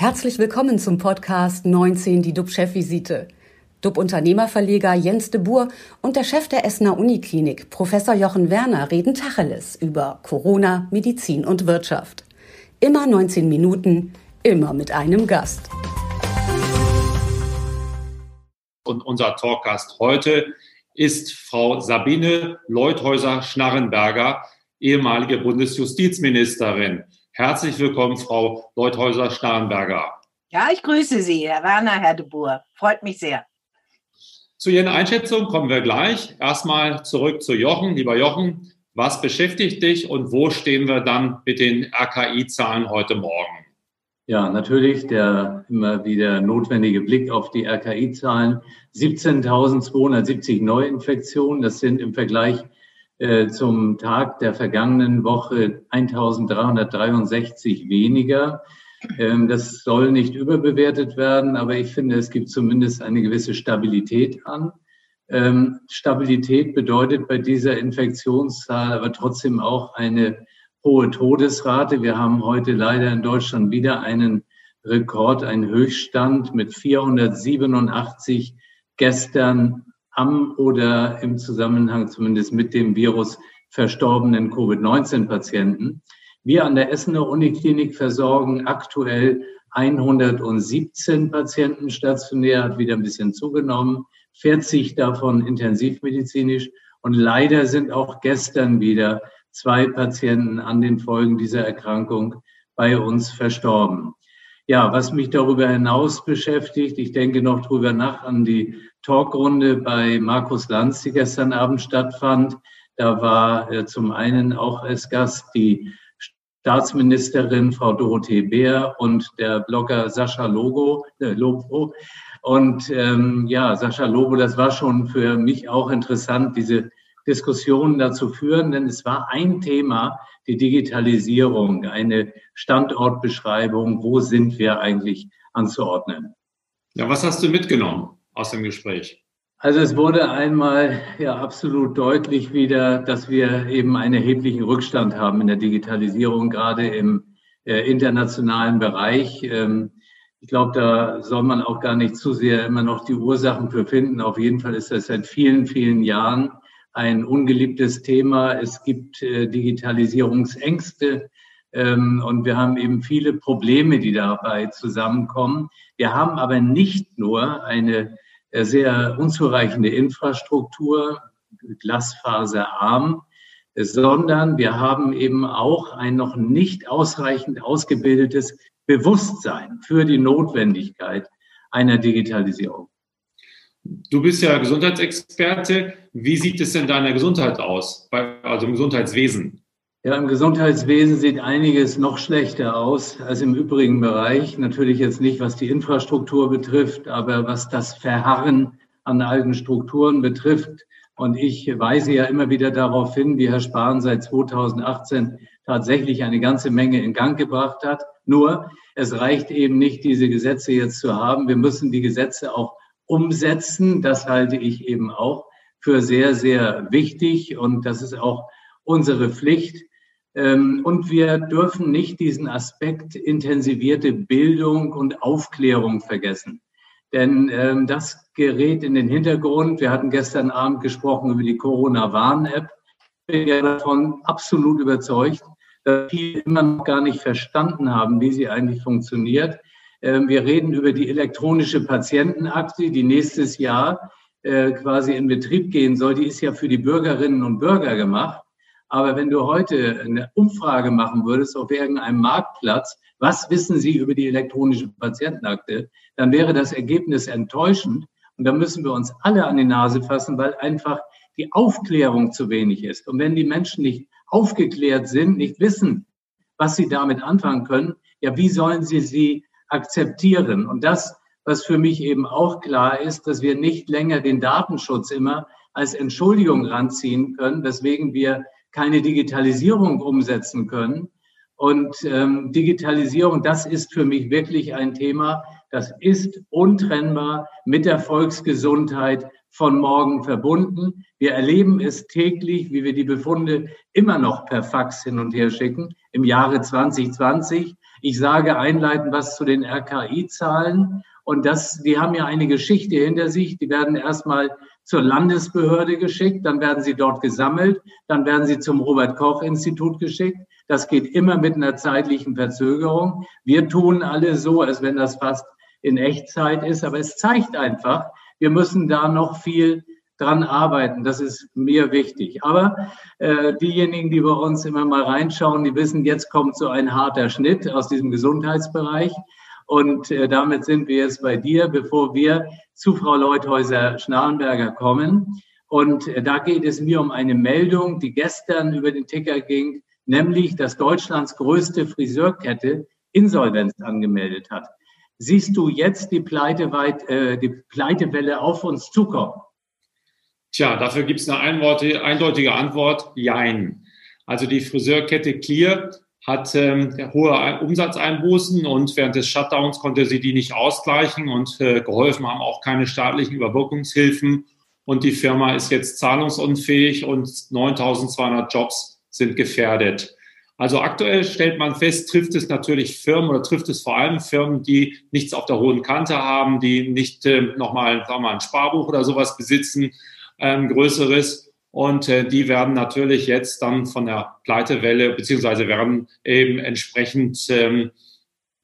Herzlich willkommen zum Podcast 19, die DUB-Chefvisite. DUB-Unternehmerverleger Jens de Boer und der Chef der Essener Uniklinik, Professor Jochen Werner, reden Tacheles über Corona, Medizin und Wirtschaft. Immer 19 Minuten, immer mit einem Gast. Und unser Talkgast heute ist Frau Sabine Leuthäuser-Schnarrenberger, ehemalige Bundesjustizministerin. Herzlich willkommen, Frau Leuthäuser-Schnarrenberger. Ja, ich grüße Sie, Herr Werner, Herr de Boer. Freut mich sehr. Zu Ihren Einschätzungen kommen wir gleich. Erstmal zurück zu Jochen. Lieber Jochen, was beschäftigt dich und wo stehen wir dann mit den RKI-Zahlen heute Morgen? Ja, natürlich der immer wieder notwendige Blick auf die RKI-Zahlen. 17.270 Neuinfektionen, das sind im Vergleich äh, zum Tag der vergangenen Woche 1363 weniger. Ähm, das soll nicht überbewertet werden, aber ich finde, es gibt zumindest eine gewisse Stabilität an. Ähm, Stabilität bedeutet bei dieser Infektionszahl aber trotzdem auch eine hohe Todesrate. Wir haben heute leider in Deutschland wieder einen Rekord, einen Höchststand mit 487 gestern am oder im Zusammenhang zumindest mit dem Virus verstorbenen Covid-19-Patienten. Wir an der Essener Uniklinik versorgen aktuell 117 Patienten stationär, hat wieder ein bisschen zugenommen, 40 davon intensivmedizinisch. Und leider sind auch gestern wieder zwei Patienten an den Folgen dieser Erkrankung bei uns verstorben. Ja, was mich darüber hinaus beschäftigt, ich denke noch drüber nach an die Talkrunde bei Markus Lanz, die gestern Abend stattfand. Da war äh, zum einen auch als Gast die Staatsministerin Frau Dorothee Bär und der Blogger Sascha Logo, äh, Lobo. Und ähm, ja, Sascha Lobo, das war schon für mich auch interessant, diese Diskussionen dazu führen, denn es war ein Thema, die Digitalisierung, eine Standortbeschreibung, wo sind wir eigentlich anzuordnen. Ja, was hast du mitgenommen aus dem Gespräch? Also es wurde einmal ja absolut deutlich wieder, dass wir eben einen erheblichen Rückstand haben in der Digitalisierung, gerade im äh, internationalen Bereich. Ähm, ich glaube, da soll man auch gar nicht zu sehr immer noch die Ursachen für finden. Auf jeden Fall ist das seit vielen, vielen Jahren ein ungeliebtes Thema. Es gibt äh, Digitalisierungsängste ähm, und wir haben eben viele Probleme, die dabei zusammenkommen. Wir haben aber nicht nur eine sehr unzureichende Infrastruktur, glasfaserarm, sondern wir haben eben auch ein noch nicht ausreichend ausgebildetes Bewusstsein für die Notwendigkeit einer Digitalisierung. Du bist ja Gesundheitsexperte. Wie sieht es denn deiner Gesundheit aus, also im Gesundheitswesen? Ja, im Gesundheitswesen sieht einiges noch schlechter aus als im übrigen Bereich. Natürlich jetzt nicht, was die Infrastruktur betrifft, aber was das Verharren an alten Strukturen betrifft. Und ich weise ja immer wieder darauf hin, wie Herr Spahn seit 2018 tatsächlich eine ganze Menge in Gang gebracht hat. Nur, es reicht eben nicht, diese Gesetze jetzt zu haben. Wir müssen die Gesetze auch umsetzen. Das halte ich eben auch für sehr, sehr wichtig und das ist auch unsere Pflicht. Ähm, und wir dürfen nicht diesen Aspekt intensivierte Bildung und Aufklärung vergessen. Denn ähm, das gerät in den Hintergrund. Wir hatten gestern Abend gesprochen über die Corona-Warn-App. Ich bin ja davon absolut überzeugt, dass viele immer noch gar nicht verstanden haben, wie sie eigentlich funktioniert. Ähm, wir reden über die elektronische Patientenakte, die nächstes Jahr äh, quasi in Betrieb gehen soll. Die ist ja für die Bürgerinnen und Bürger gemacht. Aber wenn du heute eine Umfrage machen würdest auf irgendeinem Marktplatz, was wissen Sie über die elektronische Patientenakte, dann wäre das Ergebnis enttäuschend. Und da müssen wir uns alle an die Nase fassen, weil einfach die Aufklärung zu wenig ist. Und wenn die Menschen nicht aufgeklärt sind, nicht wissen, was sie damit anfangen können, ja, wie sollen sie sie akzeptieren. Und das, was für mich eben auch klar ist, dass wir nicht länger den Datenschutz immer als Entschuldigung ranziehen können, weswegen wir keine Digitalisierung umsetzen können. Und ähm, Digitalisierung, das ist für mich wirklich ein Thema, das ist untrennbar mit der Volksgesundheit, von morgen verbunden. Wir erleben es täglich, wie wir die Befunde immer noch per Fax hin und her schicken im Jahre 2020. Ich sage einleitend was zu den RKI-Zahlen. Und das, die haben ja eine Geschichte hinter sich. Die werden erstmal zur Landesbehörde geschickt, dann werden sie dort gesammelt, dann werden sie zum Robert-Koch-Institut geschickt. Das geht immer mit einer zeitlichen Verzögerung. Wir tun alle so, als wenn das fast in Echtzeit ist, aber es zeigt einfach, wir müssen da noch viel dran arbeiten. Das ist mir wichtig. Aber äh, diejenigen, die bei uns immer mal reinschauen, die wissen, jetzt kommt so ein harter Schnitt aus diesem Gesundheitsbereich. Und äh, damit sind wir jetzt bei dir, bevor wir zu Frau Leuthäuser-Schnarrenberger kommen. Und äh, da geht es mir um eine Meldung, die gestern über den Ticker ging, nämlich, dass Deutschlands größte Friseurkette Insolvenz angemeldet hat. Siehst du jetzt die, Pleiteweit, äh, die Pleitewelle auf uns zukommen? Tja, dafür gibt es eine eindeutige Antwort, jein. Also die Friseurkette Clear hat ähm, hohe Umsatzeinbußen und während des Shutdowns konnte sie die nicht ausgleichen und äh, geholfen haben auch keine staatlichen Überbrückungshilfen. Und die Firma ist jetzt zahlungsunfähig und 9200 Jobs sind gefährdet. Also aktuell stellt man fest, trifft es natürlich Firmen oder trifft es vor allem Firmen, die nichts auf der hohen Kante haben, die nicht äh, nochmal sagen wir mal, ein Sparbuch oder sowas besitzen, ähm, größeres und äh, die werden natürlich jetzt dann von der Pleitewelle beziehungsweise werden eben entsprechend ähm,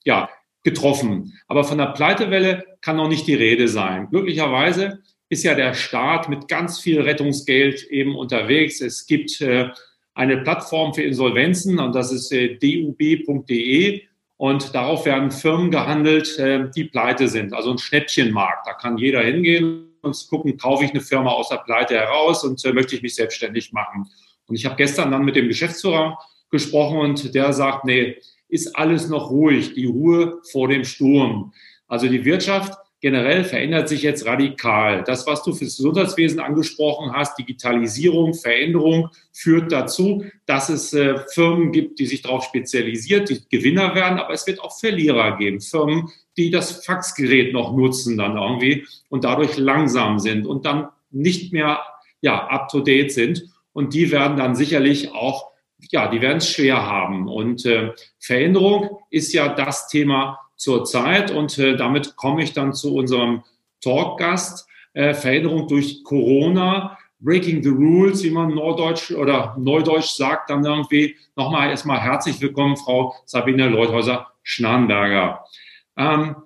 ja, getroffen. Aber von der Pleitewelle kann noch nicht die Rede sein. Glücklicherweise ist ja der Staat mit ganz viel Rettungsgeld eben unterwegs. Es gibt äh, eine Plattform für Insolvenzen und das ist äh, dub.de und darauf werden Firmen gehandelt, äh, die pleite sind. Also ein Schnäppchenmarkt. Da kann jeder hingehen und gucken, kaufe ich eine Firma aus der Pleite heraus und äh, möchte ich mich selbstständig machen. Und ich habe gestern dann mit dem Geschäftsführer gesprochen und der sagt, nee, ist alles noch ruhig, die Ruhe vor dem Sturm. Also die Wirtschaft generell verändert sich jetzt radikal. Das, was du fürs Gesundheitswesen angesprochen hast, Digitalisierung, Veränderung, führt dazu, dass es äh, Firmen gibt, die sich darauf spezialisiert, die Gewinner werden, aber es wird auch Verlierer geben. Firmen, die das Faxgerät noch nutzen dann irgendwie und dadurch langsam sind und dann nicht mehr ja, up to date sind. Und die werden dann sicherlich auch, ja, die werden es schwer haben. Und äh, Veränderung ist ja das Thema zurzeit. Und äh, damit komme ich dann zu unserem Talkgast. Äh, Veränderung durch Corona, Breaking the Rules, wie man Norddeutsch oder Neudeutsch sagt, dann irgendwie nochmal erstmal herzlich willkommen, Frau Sabine Leuthäuser-Schnarrenberger. Ähm,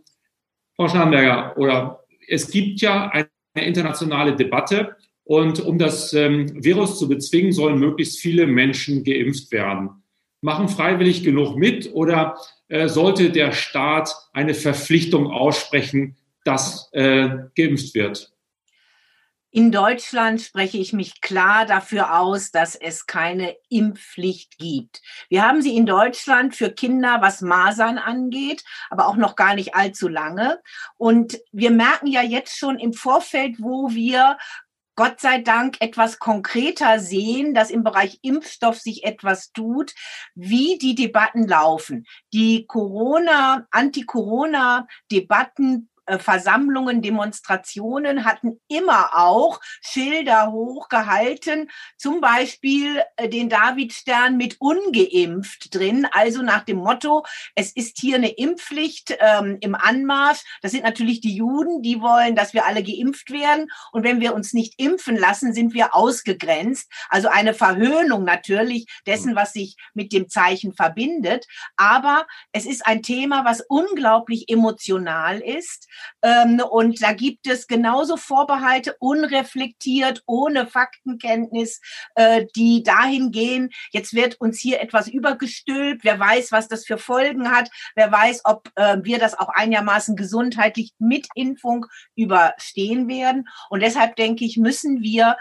Frau Schnarrenberger, oder es gibt ja eine internationale Debatte und um das ähm, Virus zu bezwingen, sollen möglichst viele Menschen geimpft werden. Machen freiwillig genug mit oder äh, sollte der Staat eine Verpflichtung aussprechen, dass äh, geimpft wird? In Deutschland spreche ich mich klar dafür aus, dass es keine Impfpflicht gibt. Wir haben sie in Deutschland für Kinder, was Masern angeht, aber auch noch gar nicht allzu lange. Und wir merken ja jetzt schon im Vorfeld, wo wir Gott sei Dank etwas konkreter sehen, dass im Bereich Impfstoff sich etwas tut, wie die Debatten laufen. Die Corona, Anti-Corona-Debatten Versammlungen, Demonstrationen hatten immer auch Schilder hochgehalten, zum Beispiel äh, den Davidstern mit ungeimpft drin, also nach dem Motto, es ist hier eine Impfpflicht ähm, im Anmarsch. Das sind natürlich die Juden, die wollen, dass wir alle geimpft werden. Und wenn wir uns nicht impfen lassen, sind wir ausgegrenzt. Also eine Verhöhnung natürlich dessen, was sich mit dem Zeichen verbindet. Aber es ist ein Thema, was unglaublich emotional ist. Ähm, und da gibt es genauso Vorbehalte, unreflektiert, ohne Faktenkenntnis, äh, die dahin gehen, jetzt wird uns hier etwas übergestülpt, wer weiß, was das für Folgen hat, wer weiß, ob äh, wir das auch einigermaßen gesundheitlich mit Impfung überstehen werden. Und deshalb denke ich, müssen wir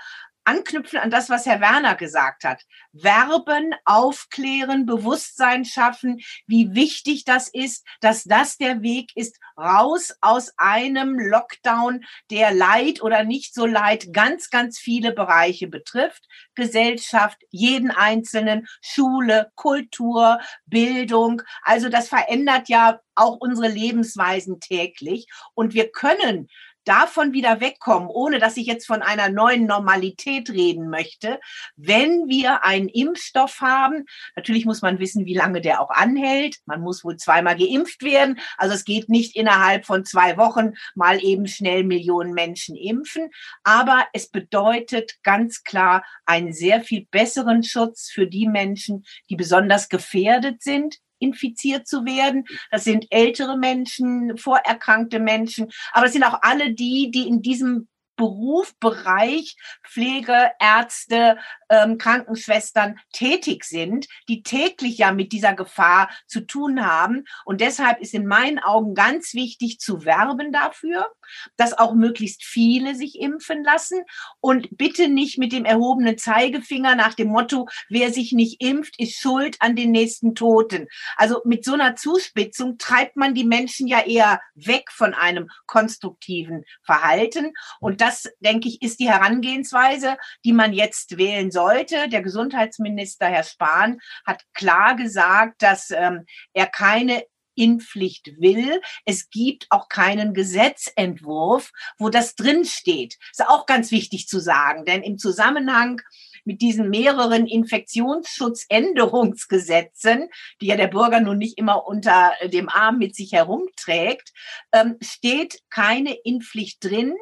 anknüpfen an das, was Herr Werner gesagt hat. Werben, aufklären, Bewusstsein schaffen, wie wichtig das ist, dass das der Weg ist, raus aus einem Lockdown, der leid oder nicht so leid ganz, ganz viele Bereiche betrifft. Gesellschaft, jeden Einzelnen, Schule, Kultur, Bildung. Also das verändert ja auch unsere Lebensweisen täglich. Und wir können davon wieder wegkommen, ohne dass ich jetzt von einer neuen Normalität reden möchte, wenn wir einen Impfstoff haben. Natürlich muss man wissen, wie lange der auch anhält. Man muss wohl zweimal geimpft werden. Also es geht nicht innerhalb von zwei Wochen mal eben schnell Millionen Menschen impfen. Aber es bedeutet ganz klar einen sehr viel besseren Schutz für die Menschen, die besonders gefährdet sind infiziert zu werden. Das sind ältere Menschen, vorerkrankte Menschen, aber es sind auch alle die, die in diesem Beruf, Bereich Pflege, Ärzte, ähm, Krankenschwestern tätig sind, die täglich ja mit dieser Gefahr zu tun haben. Und deshalb ist in meinen Augen ganz wichtig zu werben dafür, dass auch möglichst viele sich impfen lassen und bitte nicht mit dem erhobenen Zeigefinger nach dem Motto, wer sich nicht impft, ist schuld an den nächsten Toten. Also mit so einer Zuspitzung treibt man die Menschen ja eher weg von einem konstruktiven Verhalten. Und das, denke ich, ist die Herangehensweise, die man jetzt wählen sollte. Der Gesundheitsminister, Herr Spahn, hat klar gesagt, dass ähm, er keine Impfpflicht will. Es gibt auch keinen Gesetzentwurf, wo das drinsteht. Ist auch ganz wichtig zu sagen, denn im Zusammenhang mit diesen mehreren Infektionsschutzänderungsgesetzen, die ja der Bürger nun nicht immer unter dem Arm mit sich herumträgt, ähm, steht keine Impfpflicht drin.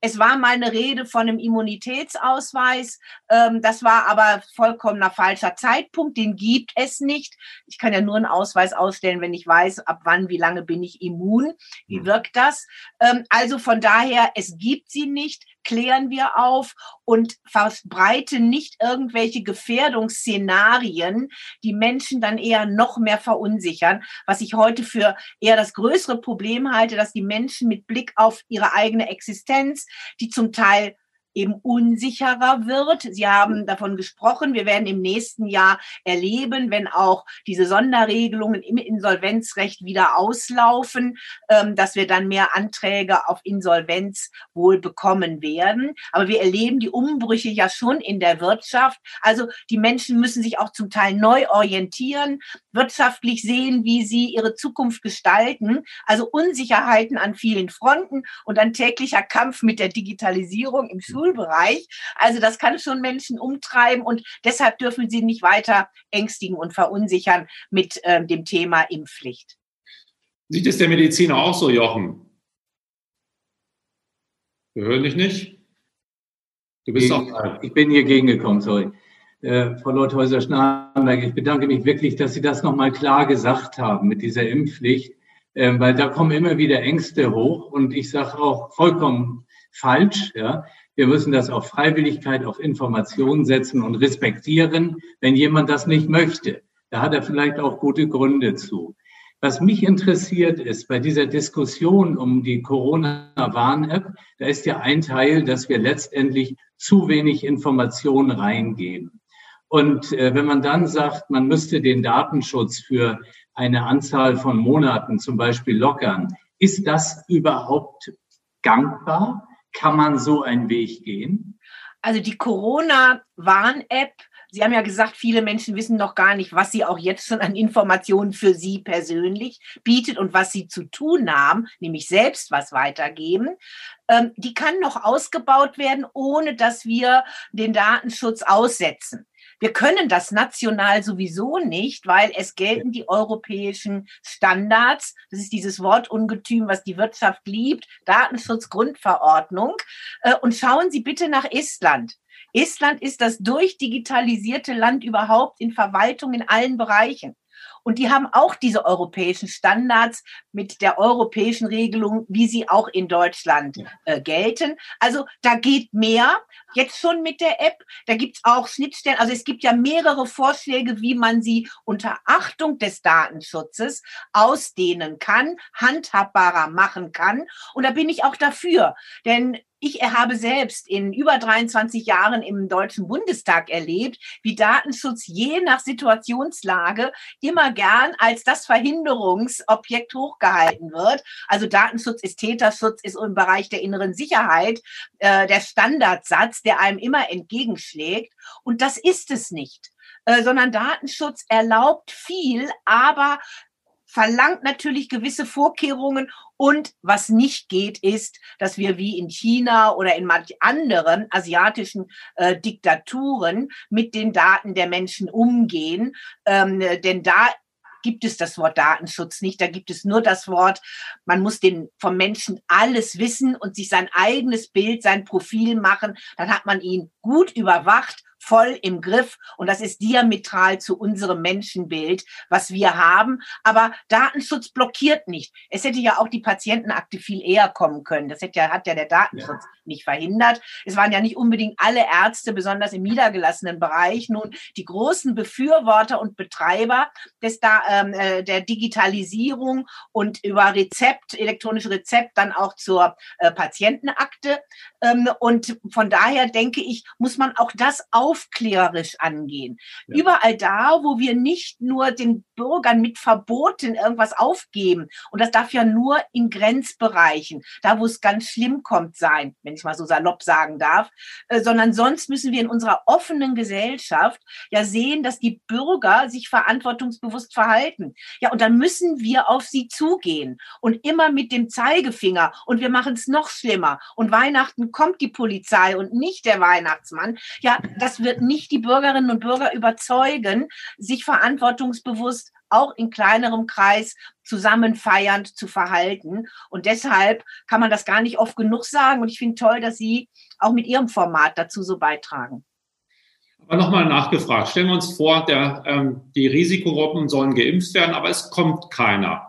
Es war mal eine Rede von einem Immunitätsausweis. Ähm, das war aber vollkommener falscher Zeitpunkt. Den gibt es nicht. Ich kann ja nur einen Ausweis ausstellen, wenn ich weiß, ab wann, wie lange bin ich immun. Wie hm. wirkt das? Ähm, also von daher, es gibt sie nicht klären wir auf und verbreiten nicht irgendwelche Gefährdungsszenarien, die Menschen dann eher noch mehr verunsichern, was ich heute für eher das größere Problem halte, dass die Menschen mit Blick auf ihre eigene Existenz, die zum Teil eben unsicherer wird. Sie haben davon gesprochen, wir werden im nächsten Jahr erleben, wenn auch diese Sonderregelungen im Insolvenzrecht wieder auslaufen, ähm, dass wir dann mehr Anträge auf Insolvenz wohl bekommen werden. Aber wir erleben die Umbrüche ja schon in der Wirtschaft. Also die Menschen müssen sich auch zum Teil neu orientieren, wirtschaftlich sehen, wie sie ihre Zukunft gestalten. Also Unsicherheiten an vielen Fronten und ein täglicher Kampf mit der Digitalisierung im Schul Schulbereich. Also das kann schon Menschen umtreiben und deshalb dürfen sie nicht weiter ängstigen und verunsichern mit äh, dem Thema Impfpflicht. Sieht es der Mediziner auch so, Jochen? Wir hören dich nicht. Du bist ich, auch. Ich bin hier gegengekommen, sorry. Äh, Frau Leuthäuser-Schnarrenberg, ich bedanke mich wirklich, dass Sie das nochmal klar gesagt haben mit dieser Impfpflicht, äh, weil da kommen immer wieder Ängste hoch und ich sage auch vollkommen falsch. Ja. Wir müssen das auf Freiwilligkeit, auf Information setzen und respektieren, wenn jemand das nicht möchte. Da hat er vielleicht auch gute Gründe zu. Was mich interessiert ist, bei dieser Diskussion um die Corona-Warn-App, da ist ja ein Teil, dass wir letztendlich zu wenig Informationen reingeben. Und äh, wenn man dann sagt, man müsste den Datenschutz für eine Anzahl von Monaten zum Beispiel lockern, ist das überhaupt gangbar? Kann man so einen Weg gehen? Also die Corona-Warn-App, Sie haben ja gesagt, viele Menschen wissen noch gar nicht, was sie auch jetzt schon an Informationen für Sie persönlich bietet und was Sie zu tun haben, nämlich selbst was weitergeben. Ähm, die kann noch ausgebaut werden, ohne dass wir den Datenschutz aussetzen. Wir können das national sowieso nicht, weil es gelten die europäischen Standards. Das ist dieses Wortungetüm, was die Wirtschaft liebt, Datenschutzgrundverordnung. Äh, und schauen Sie bitte nach Estland. Estland ist das durchdigitalisierte Land überhaupt in Verwaltung in allen Bereichen. Und die haben auch diese europäischen Standards mit der europäischen Regelung, wie sie auch in Deutschland äh, gelten. Also da geht mehr jetzt schon mit der App. Da gibt's auch Schnittstellen. Also es gibt ja mehrere Vorschläge, wie man sie unter Achtung des Datenschutzes ausdehnen kann, handhabbarer machen kann. Und da bin ich auch dafür. Denn ich habe selbst in über 23 Jahren im Deutschen Bundestag erlebt, wie Datenschutz je nach Situationslage immer gern als das Verhinderungsobjekt hochgehalten wird. Also Datenschutz ist Täterschutz, ist im Bereich der inneren Sicherheit äh, der Standardsatz, der einem immer entgegenschlägt. Und das ist es nicht. Äh, sondern Datenschutz erlaubt viel, aber verlangt natürlich gewisse Vorkehrungen und was nicht geht, ist, dass wir wie in China oder in manch anderen asiatischen äh, Diktaturen mit den Daten der Menschen umgehen. Ähm, denn da gibt es das Wort Datenschutz nicht. Da gibt es nur das Wort, man muss den vom Menschen alles wissen und sich sein eigenes Bild, sein Profil machen. Dann hat man ihn gut überwacht voll im Griff und das ist diametral zu unserem Menschenbild, was wir haben. Aber Datenschutz blockiert nicht. Es hätte ja auch die Patientenakte viel eher kommen können. Das hätte ja, hat ja der Datenschutz ja. nicht verhindert. Es waren ja nicht unbedingt alle Ärzte, besonders im niedergelassenen Bereich, nun die großen Befürworter und Betreiber des, da, ähm, äh, der Digitalisierung und über Rezept, elektronische Rezept dann auch zur äh, Patientenakte. Ähm, und von daher denke ich, muss man auch das auf aufklärerisch angehen. Ja. Überall da, wo wir nicht nur den Bürgern mit Verboten irgendwas aufgeben, und das darf ja nur in Grenzbereichen, da wo es ganz schlimm kommt sein, wenn ich mal so salopp sagen darf, äh, sondern sonst müssen wir in unserer offenen Gesellschaft ja sehen, dass die Bürger sich verantwortungsbewusst verhalten. Ja, und dann müssen wir auf sie zugehen und immer mit dem Zeigefinger und wir machen es noch schlimmer und Weihnachten kommt die Polizei und nicht der Weihnachtsmann. Ja, das wird nicht die Bürgerinnen und Bürger überzeugen, sich verantwortungsbewusst auch in kleinerem Kreis zusammen feiernd zu verhalten. Und deshalb kann man das gar nicht oft genug sagen. Und ich finde toll, dass Sie auch mit Ihrem Format dazu so beitragen. Aber nochmal nachgefragt. Stellen wir uns vor, der, ähm, die Risikogruppen sollen geimpft werden, aber es kommt keiner.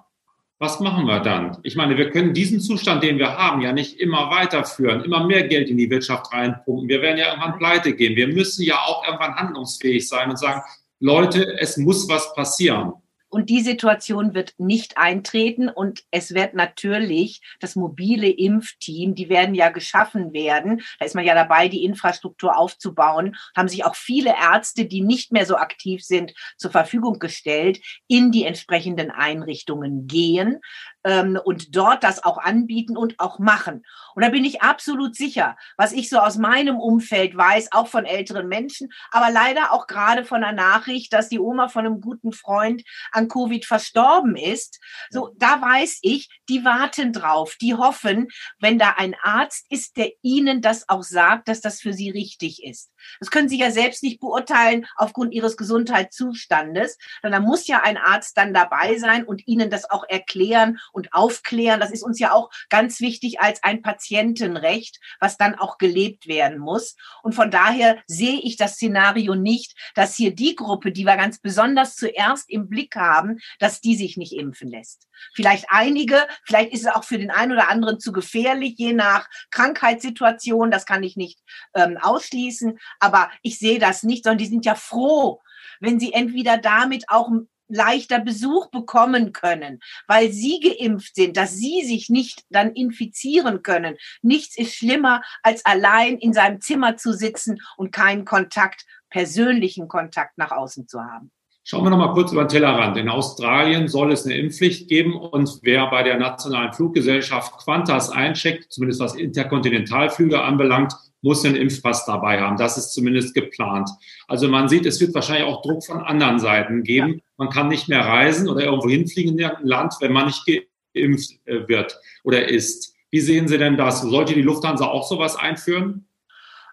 Was machen wir dann? Ich meine, wir können diesen Zustand, den wir haben, ja nicht immer weiterführen, immer mehr Geld in die Wirtschaft reinpumpen. Wir werden ja irgendwann pleite gehen. Wir müssen ja auch irgendwann handlungsfähig sein und sagen, Leute, es muss was passieren. Und die Situation wird nicht eintreten und es wird natürlich das mobile Impfteam, die werden ja geschaffen werden. Da ist man ja dabei, die Infrastruktur aufzubauen. Haben sich auch viele Ärzte, die nicht mehr so aktiv sind, zur Verfügung gestellt, in die entsprechenden Einrichtungen gehen ähm, und dort das auch anbieten und auch machen. Und da bin ich absolut sicher, was ich so aus meinem Umfeld weiß, auch von älteren Menschen, aber leider auch gerade von der Nachricht, dass die Oma von einem guten Freund an Covid verstorben ist. So, da weiß ich, die warten drauf, die hoffen, wenn da ein Arzt ist, der ihnen das auch sagt, dass das für sie richtig ist. Das können sie ja selbst nicht beurteilen aufgrund ihres Gesundheitszustandes, sondern da muss ja ein Arzt dann dabei sein und ihnen das auch erklären und aufklären. Das ist uns ja auch ganz wichtig als ein Patientenrecht, was dann auch gelebt werden muss. Und von daher sehe ich das Szenario nicht, dass hier die Gruppe, die wir ganz besonders zuerst im Blick haben, dass die sich nicht impfen lässt. Vielleicht einige, vielleicht ist es auch für den einen oder anderen zu gefährlich, je nach Krankheitssituation. Das kann ich nicht ähm, ausschließen. Aber ich sehe das nicht, sondern die sind ja froh, wenn sie entweder damit auch leichter Besuch bekommen können, weil sie geimpft sind, dass sie sich nicht dann infizieren können. Nichts ist schlimmer, als allein in seinem Zimmer zu sitzen und keinen Kontakt, persönlichen Kontakt nach außen zu haben. Schauen wir noch mal kurz über den Tellerrand. In Australien soll es eine Impfpflicht geben und wer bei der nationalen Fluggesellschaft Qantas eincheckt, zumindest was Interkontinentalflüge anbelangt, muss einen Impfpass dabei haben. Das ist zumindest geplant. Also man sieht, es wird wahrscheinlich auch Druck von anderen Seiten geben. Ja. Man kann nicht mehr reisen oder irgendwo hinfliegen in ein Land, wenn man nicht geimpft äh, wird oder ist. Wie sehen Sie denn das? Sollte die Lufthansa auch sowas einführen?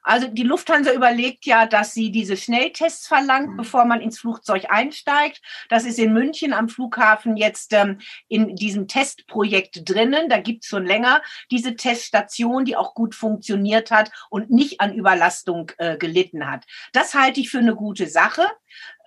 Also die Lufthansa überlegt ja, dass sie diese Schnelltests verlangt, mhm. bevor man ins Flugzeug einsteigt. Das ist in München am Flughafen jetzt ähm, in diesem Testprojekt drinnen. Da gibt es schon länger diese Teststation, die auch gut funktioniert hat und nicht an Überlastung äh, gelitten hat. Das halte ich für eine gute Sache.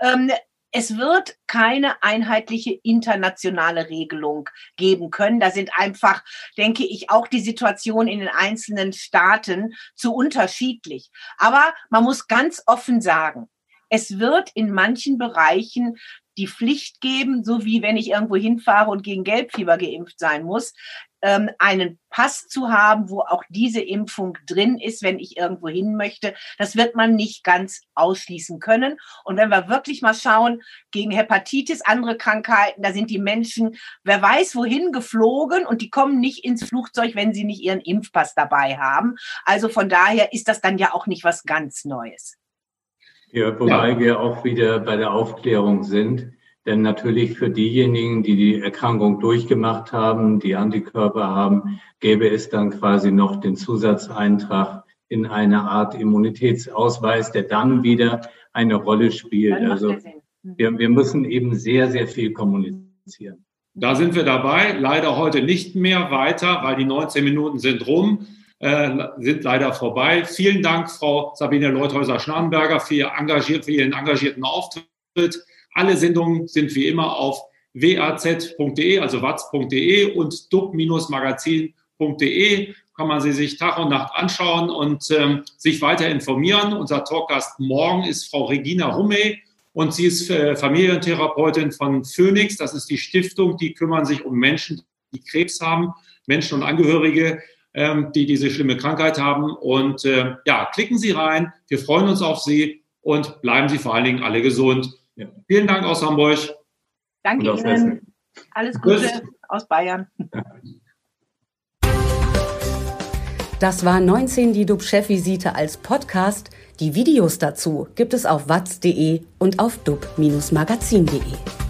Ähm, es wird keine einheitliche internationale Regelung geben können. Da sind einfach, denke ich, auch die Situationen in den einzelnen Staaten zu unterschiedlich. Aber man muss ganz offen sagen, es wird in manchen Bereichen die Pflicht geben, so wie wenn ich irgendwo hinfahre und gegen Gelbfieber geimpft sein muss, ähm, einen Pass zu haben, wo auch diese Impfung drin ist, wenn ich irgendwo hin möchte. Das wird man nicht ganz ausschließen können. Und wenn wir wirklich mal schauen, gegen Hepatitis, andere Krankheiten, da sind die Menschen, wer weiß wohin geflogen und die kommen nicht ins Flugzeug, wenn sie nicht ihren Impfpass dabei haben. Also von daher ist das dann ja auch nicht was ganz Neues. Ja, wobei ja. wir auch wieder bei der Aufklärung sind Denn natürlich für diejenigen, die die Erkrankung durchgemacht haben, die Antikörper haben, gäbe es dann quasi noch den Zusatzeintrag in eine Art Immunitätsausweis, der dann wieder eine Rolle spielt. Also wir, wir müssen eben sehr, sehr viel kommunizieren. Da sind wir dabei. Leider heute nicht mehr weiter, weil die 19 Minuten sind rum, äh, sind leider vorbei. Vielen Dank, Frau Sabine Leuthäuser-Schnarrenberger, für, ihr engagiert, für Ihren engagierten Auftritt. Alle Sendungen sind wie immer auf waz.de, also watz.de und dub-magazin.de kann man sie sich Tag und Nacht anschauen und ähm, sich weiter informieren. Unser Talkgast morgen ist Frau Regina Rumme und sie ist äh, Familientherapeutin von Phoenix. Das ist die Stiftung, die kümmern sich um Menschen, die Krebs haben, Menschen und Angehörige, ähm, die diese schlimme Krankheit haben. Und äh, ja, klicken Sie rein. Wir freuen uns auf Sie und bleiben Sie vor allen Dingen alle gesund. Ja. Vielen Dank aus Hamburg. Danke Ihnen. Alles Gute Tschüss. aus Bayern. Das war 19 die DUB-Chefvisite als Podcast. Die Videos dazu gibt es auf watz.de und auf dub-magazin.de.